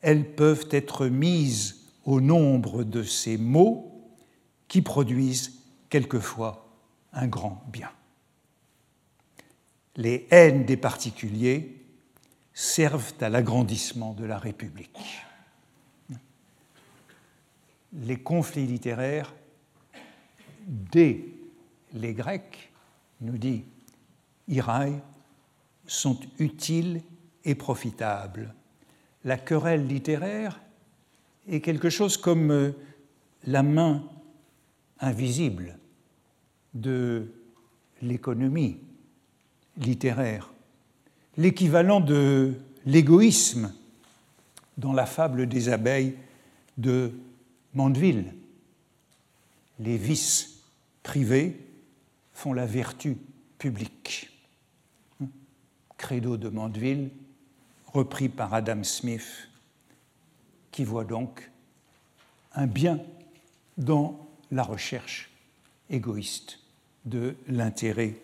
elles peuvent être mises au nombre de ces mots qui produisent quelquefois un grand bien. Les haines des particuliers servent à l'agrandissement de la République. Les conflits littéraires, dès les Grecs, nous dit Iraï, sont utiles et profitables la querelle littéraire est quelque chose comme euh, la main invisible de l'économie littéraire, l'équivalent de l'égoïsme dans la fable des abeilles de Mandeville. Les vices privés font la vertu publique. Credo de Mandeville, repris par Adam Smith, qui voit donc un bien dans la recherche égoïste de l'intérêt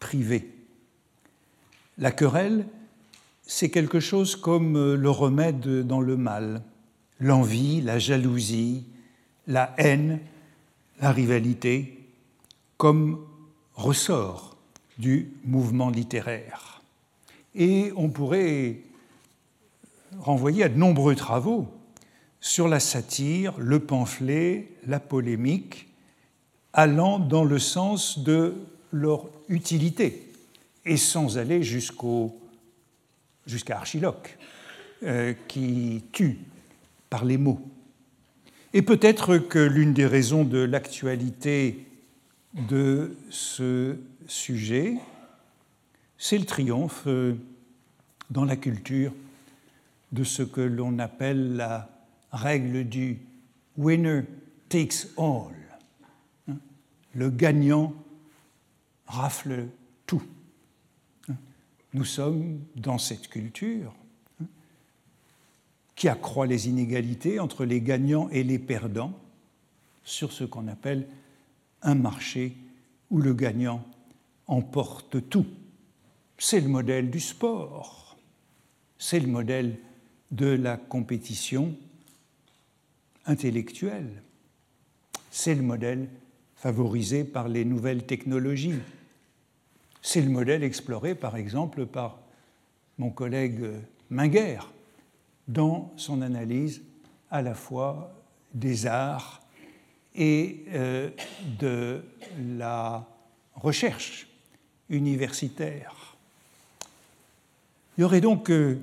privé. La querelle, c'est quelque chose comme le remède dans le mal, l'envie, la jalousie, la haine, la rivalité, comme ressort du mouvement littéraire. Et on pourrait renvoyer à de nombreux travaux sur la satire, le pamphlet, la polémique, allant dans le sens de leur utilité et sans aller jusqu'à Archiloque, euh, qui tue par les mots. Et peut-être que l'une des raisons de l'actualité de ce sujet, c'est le triomphe euh, dans la culture de ce que l'on appelle la règle du winner takes all. Hein? Le gagnant rafle tout. Hein? Nous sommes dans cette culture hein, qui accroît les inégalités entre les gagnants et les perdants sur ce qu'on appelle un marché où le gagnant emporte tout. C'est le modèle du sport, c'est le modèle de la compétition intellectuelle, c'est le modèle favorisé par les nouvelles technologies, c'est le modèle exploré par exemple par mon collègue Minguer dans son analyse à la fois des arts et euh, de la recherche universitaire. Il y aurait donc euh,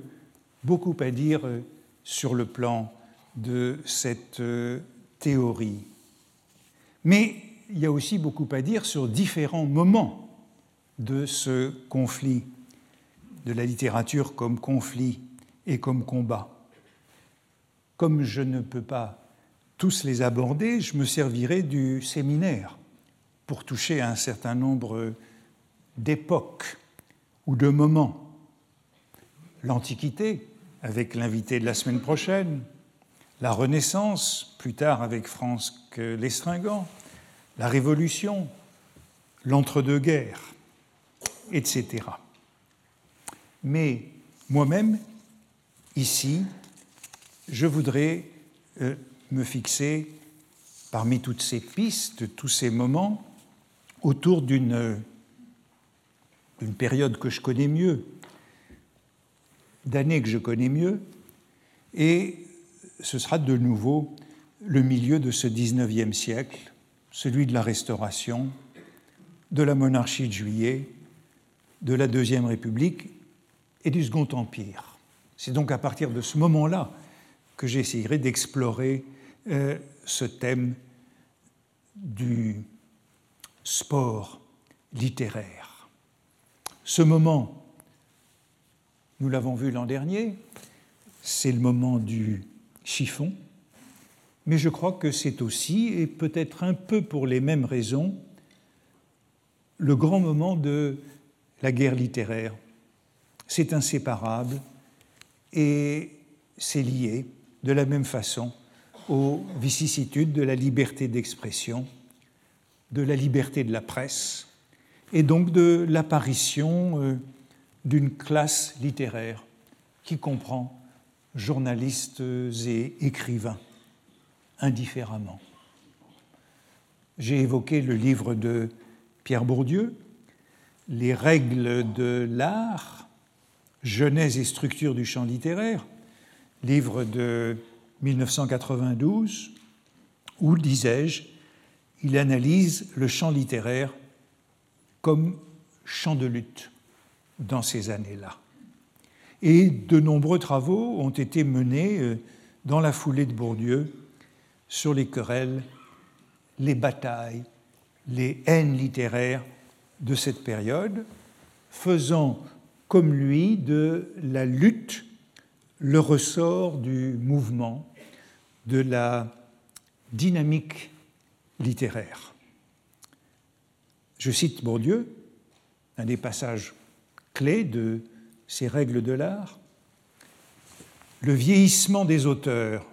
beaucoup à dire euh, sur le plan de cette théorie. Mais il y a aussi beaucoup à dire sur différents moments de ce conflit, de la littérature comme conflit et comme combat. Comme je ne peux pas tous les aborder, je me servirai du séminaire pour toucher à un certain nombre d'époques ou de moments. L'Antiquité, avec l'invité de la semaine prochaine, la Renaissance, plus tard avec France Lestringant, la Révolution, l'entre-deux-guerres, etc. Mais moi-même, ici, je voudrais euh, me fixer parmi toutes ces pistes, tous ces moments, autour d'une période que je connais mieux, d'années que je connais mieux, et ce sera de nouveau le milieu de ce 19e siècle, celui de la Restauration, de la monarchie de Juillet, de la Deuxième République et du Second Empire. C'est donc à partir de ce moment-là que j'essayerai d'explorer euh, ce thème du sport littéraire. Ce moment, nous l'avons vu l'an dernier, c'est le moment du chiffon, mais je crois que c'est aussi, et peut-être un peu pour les mêmes raisons, le grand moment de la guerre littéraire. C'est inséparable et c'est lié de la même façon aux vicissitudes de la liberté d'expression, de la liberté de la presse, et donc de l'apparition euh, d'une classe littéraire qui comprend journalistes et écrivains indifféremment. J'ai évoqué le livre de Pierre Bourdieu, Les règles de l'art, Genèse et structure du champ littéraire, livre de 1992, où, disais-je, il analyse le champ littéraire comme champ de lutte dans ces années-là. Et de nombreux travaux ont été menés euh, dans la foulée de Bourdieu sur les querelles, les batailles, les haines littéraires de cette période, faisant comme lui de la lutte le ressort du mouvement de la dynamique littéraire. Je cite Bourdieu, un des passages clés de ces règles de l'art. Le vieillissement des auteurs,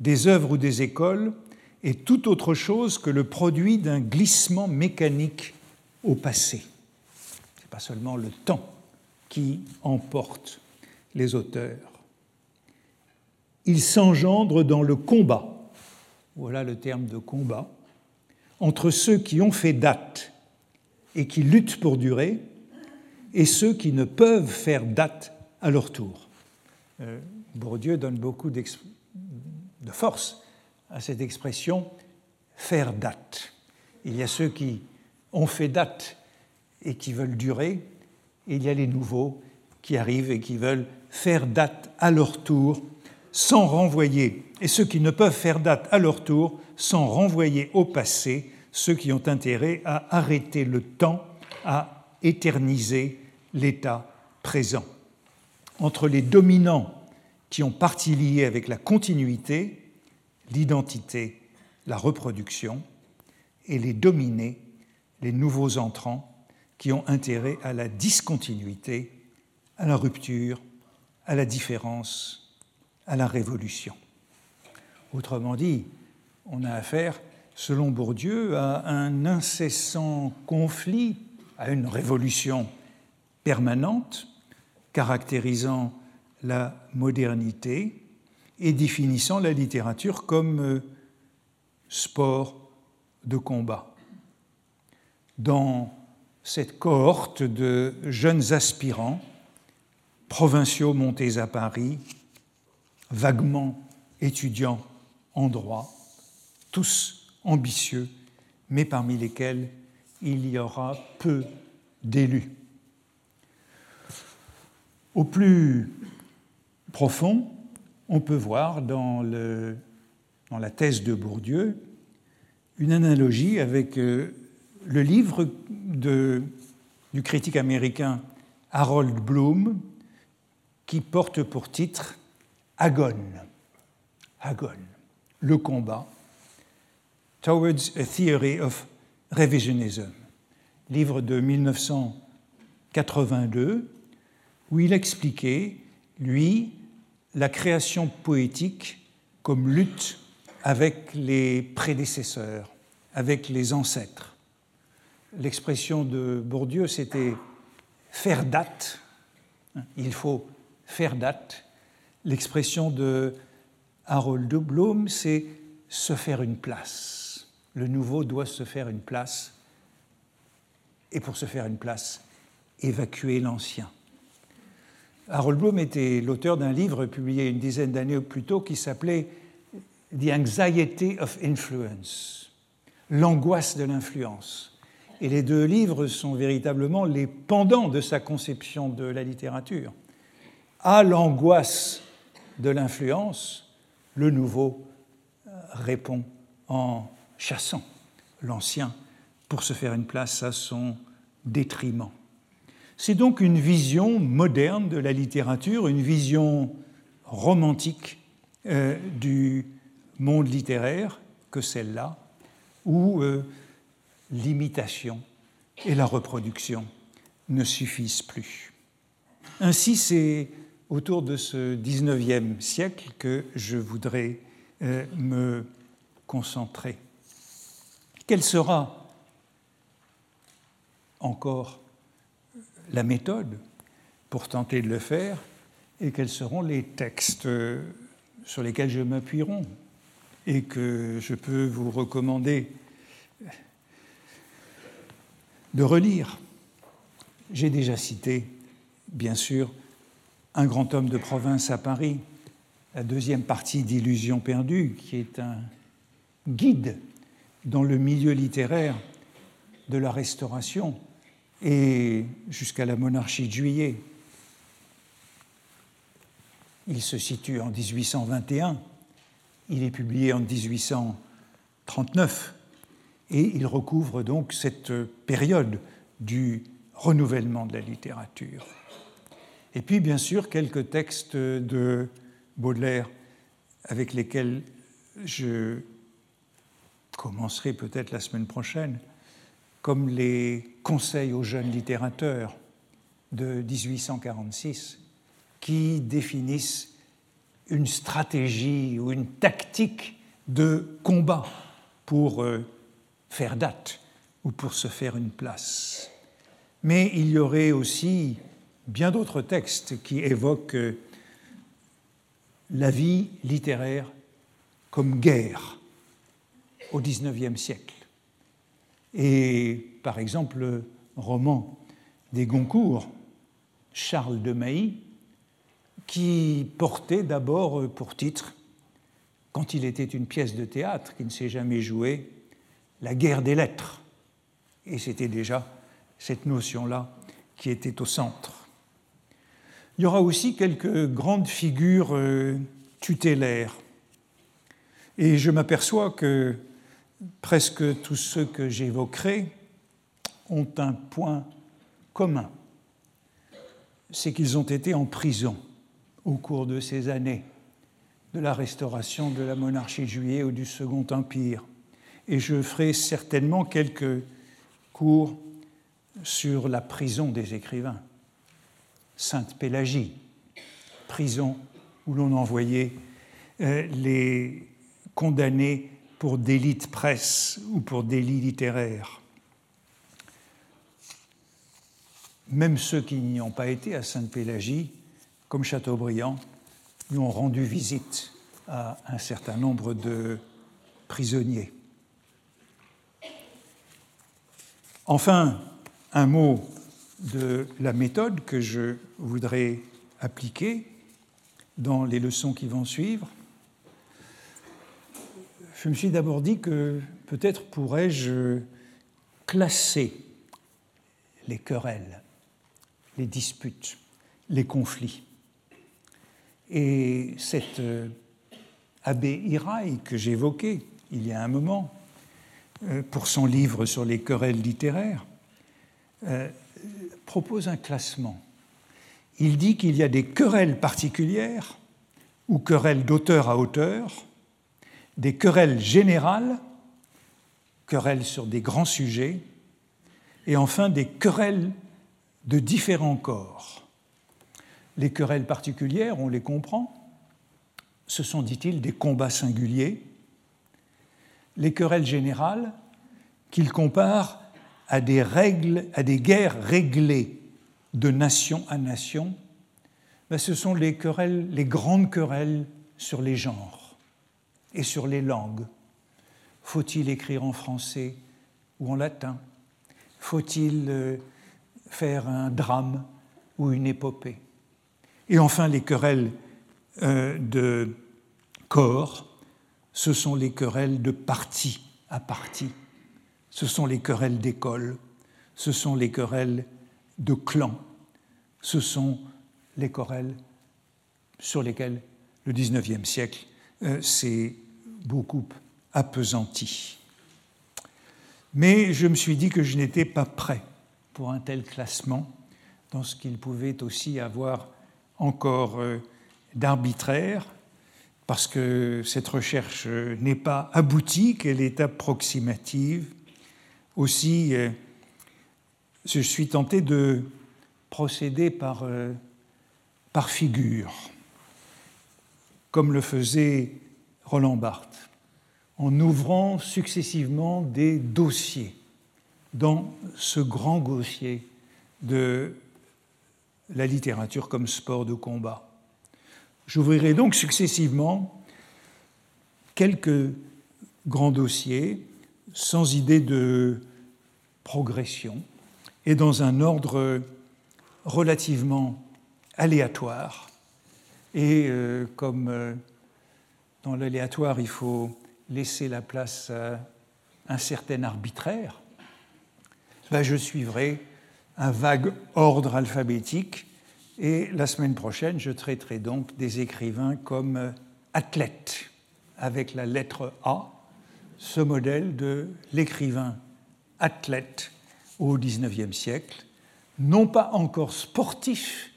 des œuvres ou des écoles est tout autre chose que le produit d'un glissement mécanique au passé. Ce n'est pas seulement le temps qui emporte les auteurs il s'engendre dans le combat, voilà le terme de combat, entre ceux qui ont fait date et qui luttent pour durer, et ceux qui ne peuvent faire date à leur tour. Euh, Bourdieu donne beaucoup de force à cette expression faire date. Il y a ceux qui ont fait date et qui veulent durer, et il y a les nouveaux qui arrivent et qui veulent faire date à leur tour sans renvoyer, et ceux qui ne peuvent faire date à leur tour sans renvoyer au passé ceux qui ont intérêt à arrêter le temps, à éterniser l'état présent. Entre les dominants qui ont partie liée avec la continuité, l'identité, la reproduction, et les dominés, les nouveaux entrants, qui ont intérêt à la discontinuité, à la rupture, à la différence, à la révolution. Autrement dit, on a affaire, selon Bourdieu, à un incessant conflit, à une révolution permanente, caractérisant la modernité et définissant la littérature comme euh, sport de combat. Dans cette cohorte de jeunes aspirants, provinciaux montés à Paris, vaguement étudiants en droit, tous ambitieux, mais parmi lesquels il y aura peu d'élus. Au plus profond, on peut voir dans, la thèse de Bourdieu une analogie avec euh, le livre du critique américain Harold Bloom qui porte pour titre Agone. Agone, le combat, Towards a Theory of Revisionism, livre de 1982, où il expliquait, lui, la création poétique comme lutte avec les prédécesseurs, avec les ancêtres. L'expression de Bourdieu, c'était faire date. Il faut faire date. L'expression de Harold Bloom, c'est se faire une place. Le nouveau doit se faire une place. Et pour se faire une place, évacuer l'ancien. Harold Bloom était l'auteur d'un livre publié une dizaine d'années plus tôt qui s'appelait The Anxiety of Influence, l'angoisse de l'influence. Et les deux livres sont véritablement les pendants de sa conception de la littérature. À l'angoisse de l'influence, le nouveau répond en chassant l'ancien pour se faire une place à son détriment. C'est donc une vision moderne de la littérature, une vision romantique euh, du monde littéraire que celle-là, où euh, l'imitation et la reproduction ne suffisent plus. Ainsi, c'est autour de ce 19e siècle que je voudrais euh, me concentrer. Quelle sera encore la méthode pour tenter de le faire et quels seront les textes sur lesquels je m'appuierai et que je peux vous recommander de relire. J'ai déjà cité, bien sûr, Un grand homme de province à Paris, la deuxième partie d'Illusions perdues, qui est un guide dans le milieu littéraire de la Restauration et jusqu'à la monarchie de Juillet. Il se situe en 1821, il est publié en 1839 et il recouvre donc cette période du renouvellement de la littérature. Et puis bien sûr quelques textes de Baudelaire avec lesquels je commencerai peut-être la semaine prochaine comme les conseils aux jeunes littérateurs de 1846, qui définissent une stratégie ou une tactique de combat pour euh, faire date ou pour se faire une place. Mais il y aurait aussi bien d'autres textes qui évoquent euh, la vie littéraire comme guerre au XIXe siècle. Et par exemple, le roman des Goncourt, Charles de Mailly, qui portait d'abord pour titre, quand il était une pièce de théâtre qui ne s'est jamais jouée, la guerre des lettres. Et c'était déjà cette notion-là qui était au centre. Il y aura aussi quelques grandes figures euh, tutélaires. Et je m'aperçois que presque tous ceux que j'évoquerai ont un point commun, c'est qu'ils ont été en prison au cours de ces années de la restauration de la monarchie de juillet ou du Second Empire. Et je ferai certainement quelques cours sur la prison des écrivains. Sainte-Pélagie, prison où l'on envoyait euh, les condamnés pour délit de presse ou pour délit littéraire. Même ceux qui n'y ont pas été à Sainte-Pélagie, comme Chateaubriand, nous ont rendu visite à un certain nombre de prisonniers. Enfin, un mot de la méthode que je voudrais appliquer dans les leçons qui vont suivre. Je me suis d'abord dit que peut-être pourrais-je classer les querelles, les disputes, les conflits. Et cet euh, abbé Iraï que j'évoquais il y a un moment, euh, pour son livre sur les querelles littéraires, euh, propose un classement. Il dit qu'il y a des querelles particulières ou querelles d'auteur à auteur, des querelles générales, querelles sur des grands sujets, et enfin des querelles de différents corps. Les querelles particulières, on les comprend, ce sont, dit-il, des combats singuliers. Les querelles générales, qu'il compare à des règles, à des guerres réglées de nation à nation, ben, ce sont les querelles, les grandes querelles sur les genres et sur les langues. Faut-il écrire en français ou en latin? Faut-il euh, faire un drame ou une épopée? Et enfin, les querelles euh, de corps, ce sont les querelles de parti à parti, ce sont les querelles d'école, ce sont les querelles de clan, ce sont les querelles sur lesquelles le XIXe siècle s'est beaucoup appesanti. Mais je me suis dit que je n'étais pas prêt pour un tel classement, dans ce qu'il pouvait aussi avoir encore euh, d'arbitraire, parce que cette recherche n'est pas aboutie, qu'elle est approximative. Aussi, euh, je suis tenté de procéder par, euh, par figure, comme le faisait Roland Barthes, en ouvrant successivement des dossiers dans ce grand dossier de la littérature comme sport de combat. J'ouvrirai donc successivement quelques grands dossiers sans idée de progression et dans un ordre relativement aléatoire. Et euh, comme euh, dans l'aléatoire, il faut laisser la place à un certain arbitraire, ben, je suivrai un vague ordre alphabétique et la semaine prochaine, je traiterai donc des écrivains comme euh, athlètes, avec la lettre A, ce modèle de l'écrivain athlète au XIXe siècle, non pas encore sportif,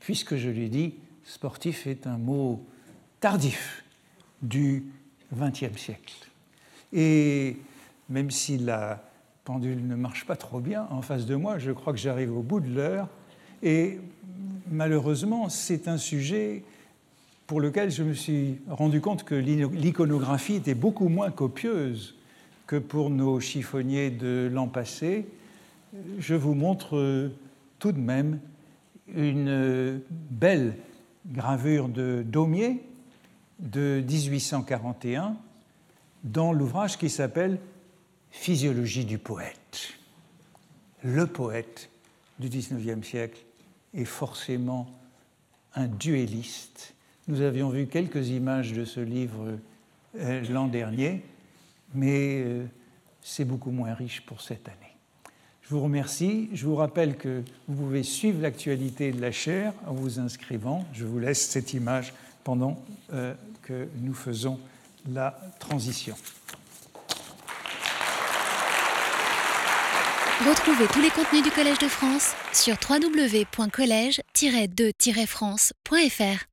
puisque je l'ai dit, sportif est un mot tardif du XXe siècle. Et même si la pendule ne marche pas trop bien en face de moi, je crois que j'arrive au bout de l'heure. Et malheureusement, c'est un sujet pour lequel je me suis rendu compte que l'iconographie était beaucoup moins copieuse que pour nos chiffonniers de l'an passé. Je vous montre euh, tout de même une euh, belle gravure de Daumier de 1841 dans l'ouvrage qui s'appelle Physiologie du poète. Le poète du XIXe siècle est forcément un duelliste. Nous avions vu quelques images de ce livre euh, l'an dernier, mais euh, c'est beaucoup moins riche pour cette année. Je vous remercie. Je vous rappelle que vous pouvez suivre l'actualité de la chaire en vous inscrivant. Je vous laisse cette image pendant euh, que nous faisons la transition. Retrouvez tous les contenus du Collège de France sur www.colège-2-france.fr.